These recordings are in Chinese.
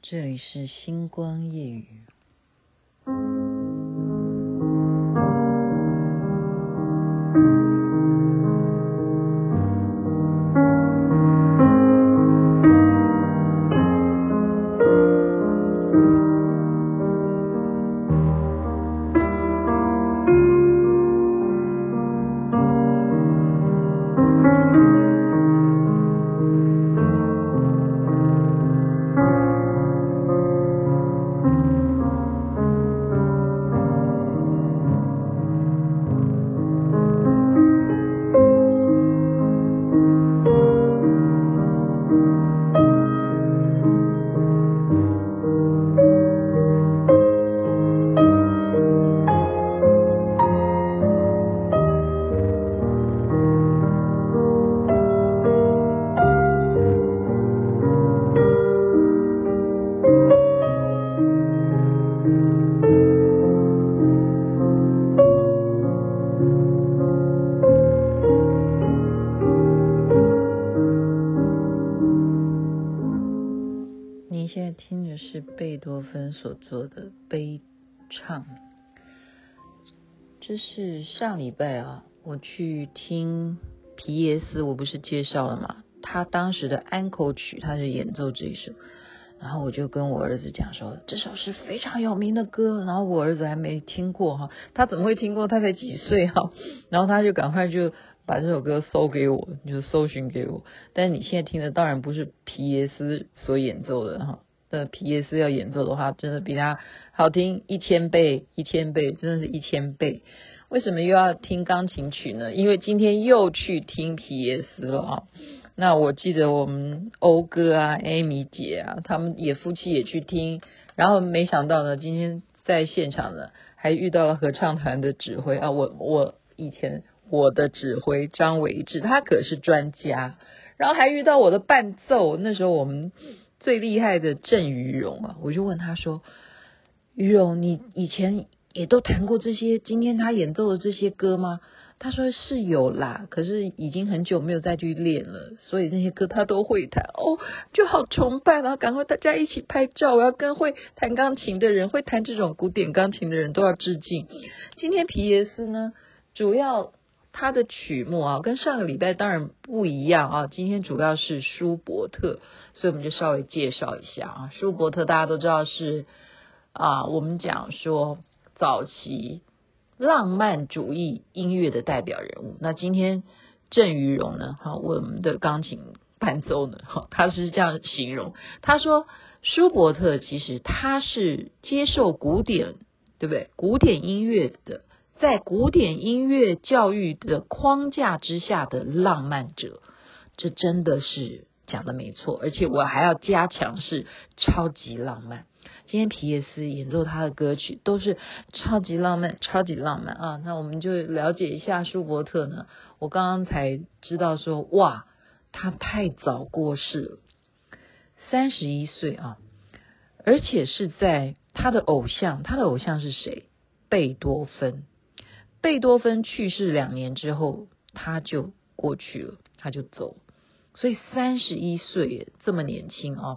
这里是星光夜雨。贝多芬所做的悲唱。这是上礼拜啊，我去听皮耶斯，我不是介绍了吗？他当时的安口曲，他是演奏这一首，然后我就跟我儿子讲说，这首是非常有名的歌，然后我儿子还没听过哈，他怎么会听过？他才几岁哈？然后他就赶快就把这首歌搜给我，就搜寻给我。但你现在听的当然不是皮耶斯所演奏的哈。的皮耶斯要演奏的话，真的比他好听一千倍，一千倍，真的是一千倍。为什么又要听钢琴曲呢？因为今天又去听皮耶斯了啊。那我记得我们欧哥啊、艾米姐啊，他们也夫妻也去听，然后没想到呢，今天在现场呢，还遇到了合唱团的指挥啊。我我以前我的指挥张维志，他可是专家，然后还遇到我的伴奏，那时候我们。最厉害的郑于荣啊，我就问他说：“于荣，你以前也都弹过这些？今天他演奏的这些歌吗？”他说：“是有啦，可是已经很久没有再去练了，所以那些歌他都会弹哦，就好崇拜，然后赶快大家一起拍照，我要跟会弹钢琴的人，会弹这种古典钢琴的人都要致敬。今天皮耶斯呢，主要。”他的曲目啊，跟上个礼拜当然不一样啊。今天主要是舒伯特，所以我们就稍微介绍一下啊。舒伯特大家都知道是啊，我们讲说早期浪漫主义音乐的代表人物。那今天郑于荣呢，哈，我们的钢琴伴奏呢，哈，他是这样形容，他说舒伯特其实他是接受古典，对不对？古典音乐的。在古典音乐教育的框架之下的浪漫者，这真的是讲的没错，而且我还要加强是超级浪漫。今天皮耶斯演奏他的歌曲都是超级浪漫，超级浪漫啊！那我们就了解一下舒伯特呢。我刚刚才知道说，哇，他太早过世了，三十一岁啊，而且是在他的偶像，他的偶像是谁？贝多芬。贝多芬去世两年之后，他就过去了，他就走，所以三十一岁这么年轻啊，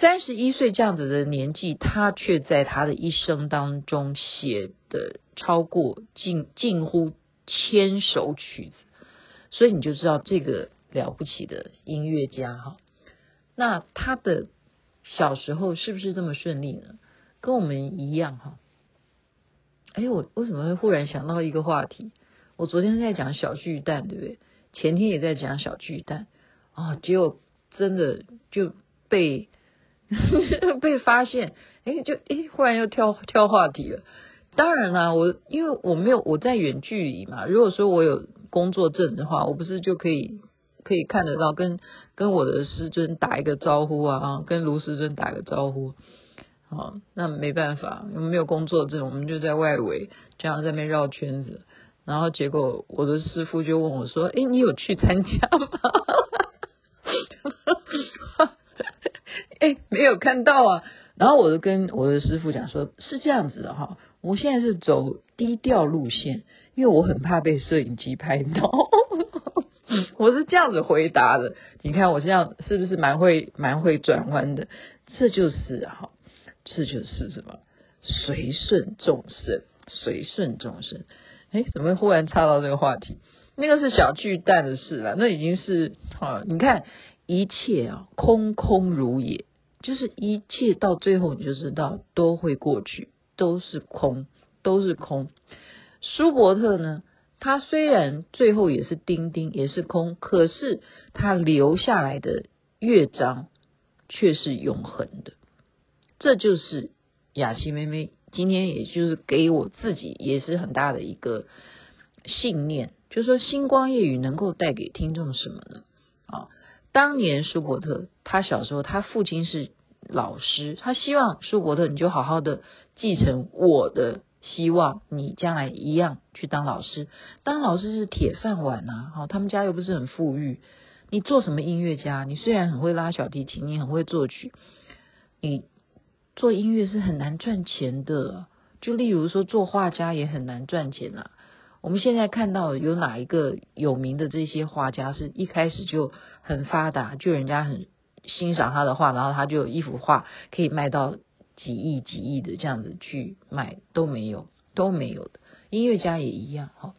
三十一岁这样子的年纪，他却在他的一生当中写的超过近近乎千首曲子，所以你就知道这个了不起的音乐家哈。那他的小时候是不是这么顺利呢？跟我们一样哈。哎，我为什么会忽然想到一个话题？我昨天在讲小巨蛋，对不对？前天也在讲小巨蛋啊，结果真的就被 被发现，哎，就哎，忽然又跳跳话题了。当然啦，我因为我没有我在远距离嘛，如果说我有工作证的话，我不是就可以可以看得到，跟跟我的师尊打一个招呼啊，跟卢师尊打个招呼。好，那没办法，因为没有工作证，我们就在外围这样在那边绕圈子。然后结果我的师傅就问我说：“哎，你有去参加吗？” 哎，没有看到啊。然后我就跟我的师傅讲说：“是这样子的哈，我现在是走低调路线，因为我很怕被摄影机拍到。我是这样子回答的。你看我这样是不是蛮会蛮会转弯的？这就是啊，这就是什么？随顺众生，随顺众生。哎，怎么会忽然插到这个话题？那个是小巨蛋的事了，那已经是啊，你看一切啊，空空如也，就是一切到最后你就知道都会过去，都是空，都是空。舒伯特呢，他虽然最后也是丁丁，也是空，可是他留下来的乐章却是永恒的。这就是雅琪妹妹今天，也就是给我自己也是很大的一个信念，就是说星光夜语能够带给听众什么呢？啊，当年舒伯特他小时候，他父亲是老师，他希望舒伯特你就好好的继承我的。希望你将来一样去当老师，当老师是铁饭碗呐、啊。好，他们家又不是很富裕，你做什么音乐家？你虽然很会拉小提琴，你很会作曲，你做音乐是很难赚钱的。就例如说，做画家也很难赚钱啊。我们现在看到有哪一个有名的这些画家，是一开始就很发达，就人家很欣赏他的画，然后他就一幅画可以卖到。几亿几亿的这样子去卖都没有，都没有的。音乐家也一样，哈，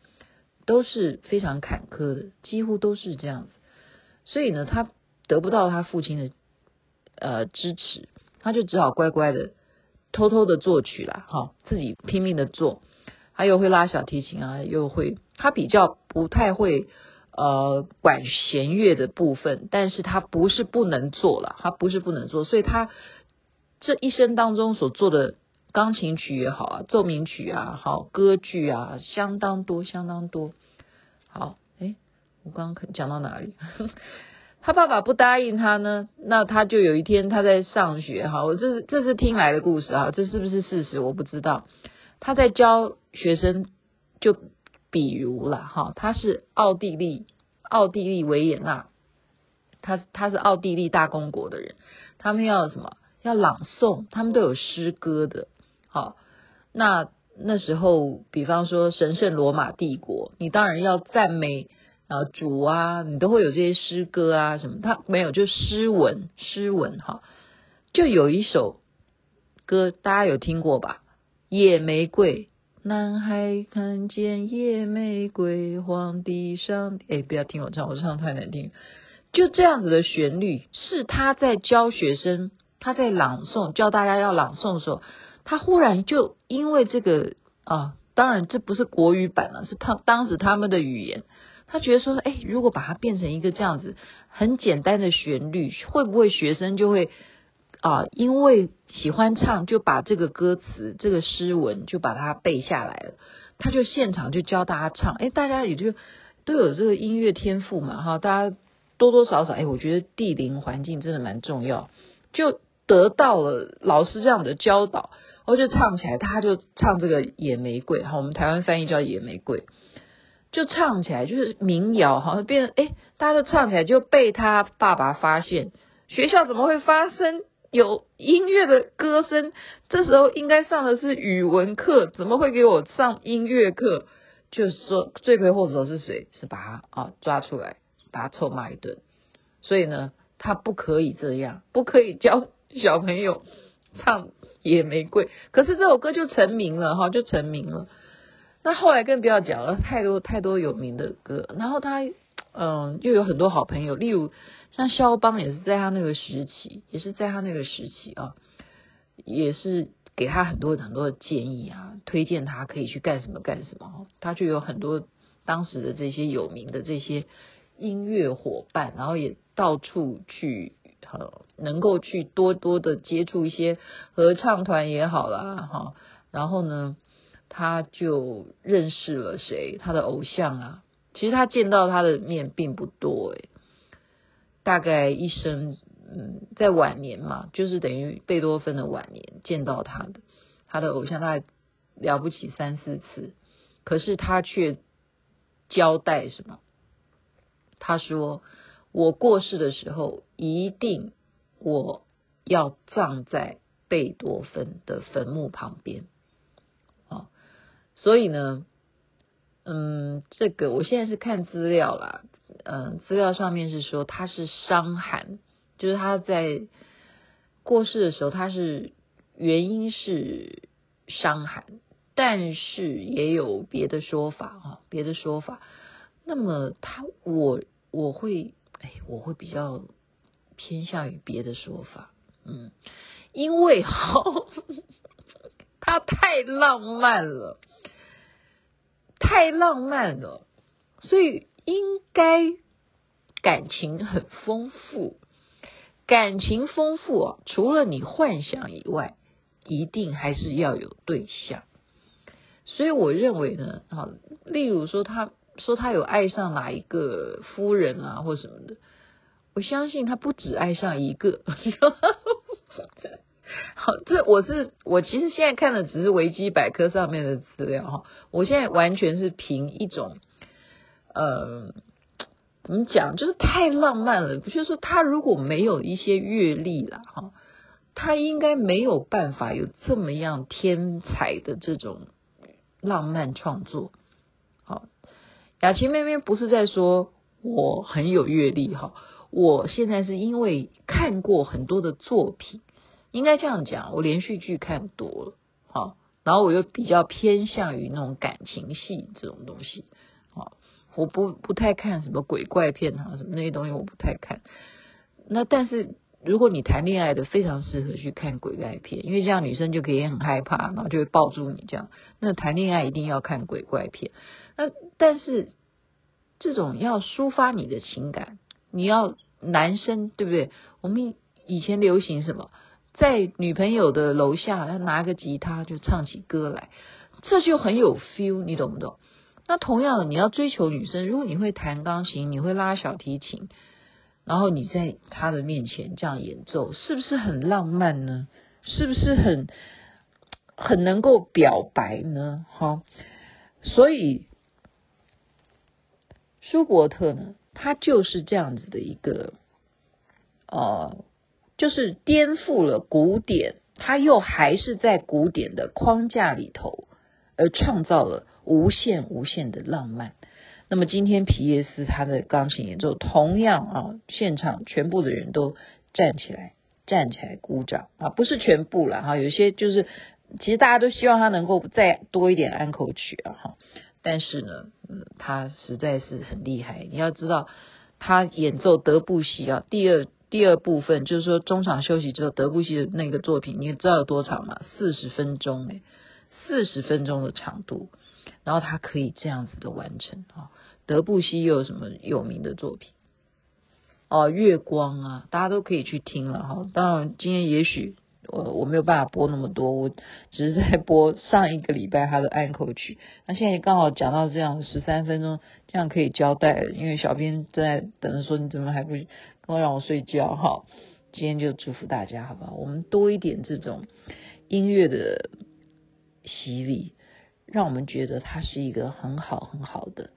都是非常坎坷的，几乎都是这样子。所以呢，他得不到他父亲的呃支持，他就只好乖乖的偷偷的作曲啦，哈，自己拼命的做。他又会拉小提琴啊，又会，他比较不太会呃管弦乐的部分，但是他不是不能做了，他不是不能做，所以他。这一生当中所做的钢琴曲也好啊，奏鸣曲啊，好歌剧啊，相当多，相当多。好，诶，我刚刚讲到哪里？他爸爸不答应他呢，那他就有一天他在上学，哈，我这是这是听来的故事啊，这是不是事实？我不知道。他在教学生，就比如了，哈，他是奥地利，奥地利维也纳，他他是奥地利大公国的人，他们要什么？要朗诵，他们都有诗歌的。好，那那时候，比方说神圣罗马帝国，你当然要赞美啊主啊，你都会有这些诗歌啊什么。他没有，就诗文，诗文哈，就有一首歌，大家有听过吧？野玫瑰，男孩看见野玫瑰，皇帝上，哎，不要听我唱，我唱太难听。就这样子的旋律，是他在教学生。他在朗诵，教大家要朗诵的时候，他忽然就因为这个啊，当然这不是国语版了，是他当时他们的语言。他觉得说，哎，如果把它变成一个这样子很简单的旋律，会不会学生就会啊，因为喜欢唱，就把这个歌词、这个诗文就把它背下来了。他就现场就教大家唱，哎，大家也就都有这个音乐天赋嘛，哈，大家多多少少，哎，我觉得地灵环境真的蛮重要，就。得到了老师这样的教导，然后就唱起来，他就唱这个野玫瑰，哈，我们台湾翻译叫野玫瑰，就唱起来就是民谣，哈，变成哎，大家都唱起来，就被他爸爸发现，学校怎么会发生有音乐的歌声？这时候应该上的是语文课，怎么会给我上音乐课？就是说罪魁祸首是谁？是把他啊抓出来，把他臭骂一顿。所以呢，他不可以这样，不可以教。小朋友唱野玫瑰，可是这首歌就成名了哈，就成名了。那后来更不要讲了，太多太多有名的歌。然后他嗯，又有很多好朋友，例如像肖邦，也是在他那个时期，也是在他那个时期啊，也是给他很多很多的建议啊，推荐他可以去干什么干什么。他就有很多当时的这些有名的这些音乐伙伴，然后也到处去。呃，能够去多多的接触一些合唱团也好啦，哈。然后呢，他就认识了谁？他的偶像啊。其实他见到他的面并不多诶，大概一生，嗯，在晚年嘛，就是等于贝多芬的晚年见到他的，他的偶像大概了不起三四次，可是他却交代什么？他说。我过世的时候，一定我要葬在贝多芬的坟墓旁边。所以呢，嗯，这个我现在是看资料啦，嗯资料上面是说他是伤寒，就是他在过世的时候，他是原因是伤寒，但是也有别的说法啊，别的说法。那么他我我会哎，我会比较偏向于别的说法，嗯，因为哈，他太浪漫了，太浪漫了，所以应该感情很丰富，感情丰富啊，除了你幻想以外，一定还是要有对象。所以我认为呢，啊，例如说他。说他有爱上哪一个夫人啊，或什么的，我相信他不止爱上一个。好，这我是我其实现在看的只是维基百科上面的资料哈，我现在完全是凭一种，呃，怎么讲，就是太浪漫了。就是说他如果没有一些阅历了哈，他应该没有办法有这么样天才的这种浪漫创作。好雅琪妹妹不是在说我很有阅历哈，我现在是因为看过很多的作品，应该这样讲，我连续剧看多了，好，然后我又比较偏向于那种感情戏这种东西，好，我不不太看什么鬼怪片啊，什么那些东西我不太看。那但是如果你谈恋爱的，非常适合去看鬼怪片，因为这样女生就可以很害怕，然后就会抱住你这样。那谈恋爱一定要看鬼怪片。那但是这种要抒发你的情感，你要男生对不对？我们以前流行什么，在女朋友的楼下，他拿个吉他就唱起歌来，这就很有 feel，你懂不懂？那同样的，你要追求女生，如果你会弹钢琴，你会拉小提琴，然后你在她的面前这样演奏，是不是很浪漫呢？是不是很很能够表白呢？哈，所以。舒伯特呢，他就是这样子的一个，呃，就是颠覆了古典，他又还是在古典的框架里头，而创造了无限无限的浪漫。那么今天皮耶斯他的钢琴演奏，同样啊，现场全部的人都站起来，站起来鼓掌啊，不是全部了哈，有些就是，其实大家都希望他能够再多一点安可曲啊哈。但是呢，嗯，他实在是很厉害。你要知道，他演奏德布西啊，第二第二部分就是说中场休息之后，德布西的那个作品，你知道有多长吗？四十分钟诶，四十分钟的长度，然后他可以这样子的完成啊。德布西又有什么有名的作品？哦，月光啊，大家都可以去听了哈。当然，今天也许。我我没有办法播那么多，我只是在播上一个礼拜他的安可曲。那现在刚好讲到这样十三分钟，这样可以交代。因为小编正在等着说，你怎么还不跟我让我睡觉？哈，今天就祝福大家，好不好？我们多一点这种音乐的洗礼，让我们觉得它是一个很好很好的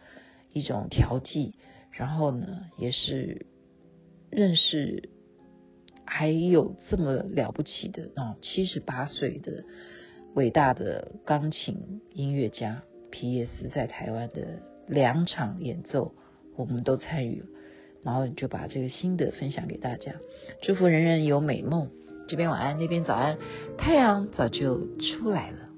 一种调剂。然后呢，也是认识。还有这么了不起的啊，七十八岁的伟大的钢琴音乐家皮耶斯在台湾的两场演奏，我们都参与了，然后就把这个心得分享给大家，祝福人人有美梦。这边晚安，那边早安，太阳早就出来了。